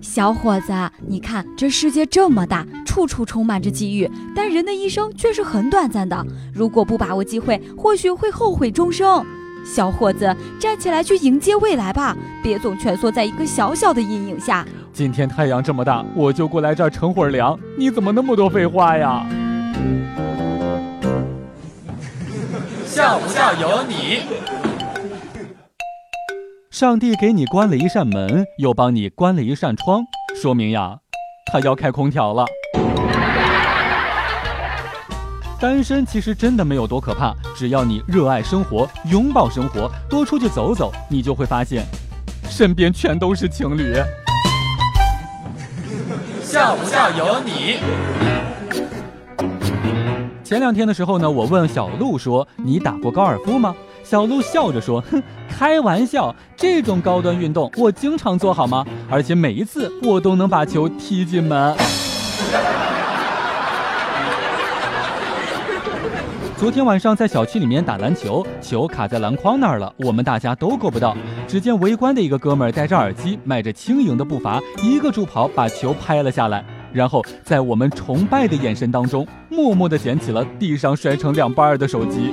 小伙子，你看这世界这么大，处处充满着机遇，但人的一生却是很短暂的。如果不把握机会，或许会后悔终生。小伙子，站起来去迎接未来吧，别总蜷缩在一个小小的阴影下。今天太阳这么大，我就过来这儿乘会儿凉。你怎么那么多废话呀？笑不笑由你。上帝给你关了一扇门，又帮你关了一扇窗，说明呀，他要开空调了。单身其实真的没有多可怕，只要你热爱生活，拥抱生活，多出去走走，你就会发现，身边全都是情侣。笑不笑由你。前两天的时候呢，我问小鹿说：“你打过高尔夫吗？”小鹿笑着说：“哼，开玩笑，这种高端运动我经常做好吗？而且每一次我都能把球踢进门。”昨天晚上在小区里面打篮球，球卡在篮筐那儿了，我们大家都够不到。只见围观的一个哥们儿戴着耳机，迈着轻盈的步伐，一个助跑把球拍了下来，然后在我们崇拜的眼神当中，默默地捡起了地上摔成两半的手机。